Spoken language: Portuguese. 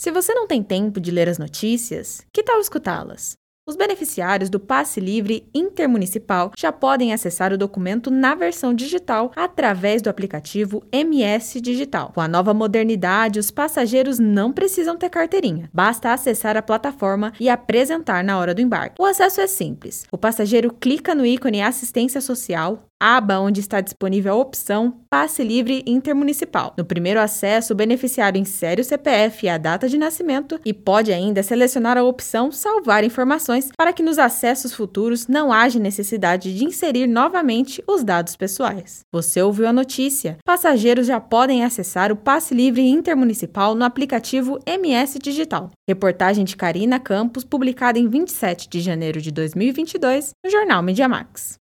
Se você não tem tempo de ler as notícias, que tal escutá-las? Os beneficiários do Passe Livre Intermunicipal já podem acessar o documento na versão digital através do aplicativo MS Digital. Com a nova modernidade, os passageiros não precisam ter carteirinha. Basta acessar a plataforma e apresentar na hora do embarque. O acesso é simples. O passageiro clica no ícone Assistência Social, aba onde está disponível a opção Passe Livre Intermunicipal. No primeiro acesso, o beneficiário insere o CPF e a data de nascimento e pode ainda selecionar a opção Salvar informações para que nos acessos futuros não haja necessidade de inserir novamente os dados pessoais. Você ouviu a notícia? Passageiros já podem acessar o Passe Livre Intermunicipal no aplicativo MS Digital. Reportagem de Karina Campos, publicada em 27 de janeiro de 2022 no jornal Mediamax.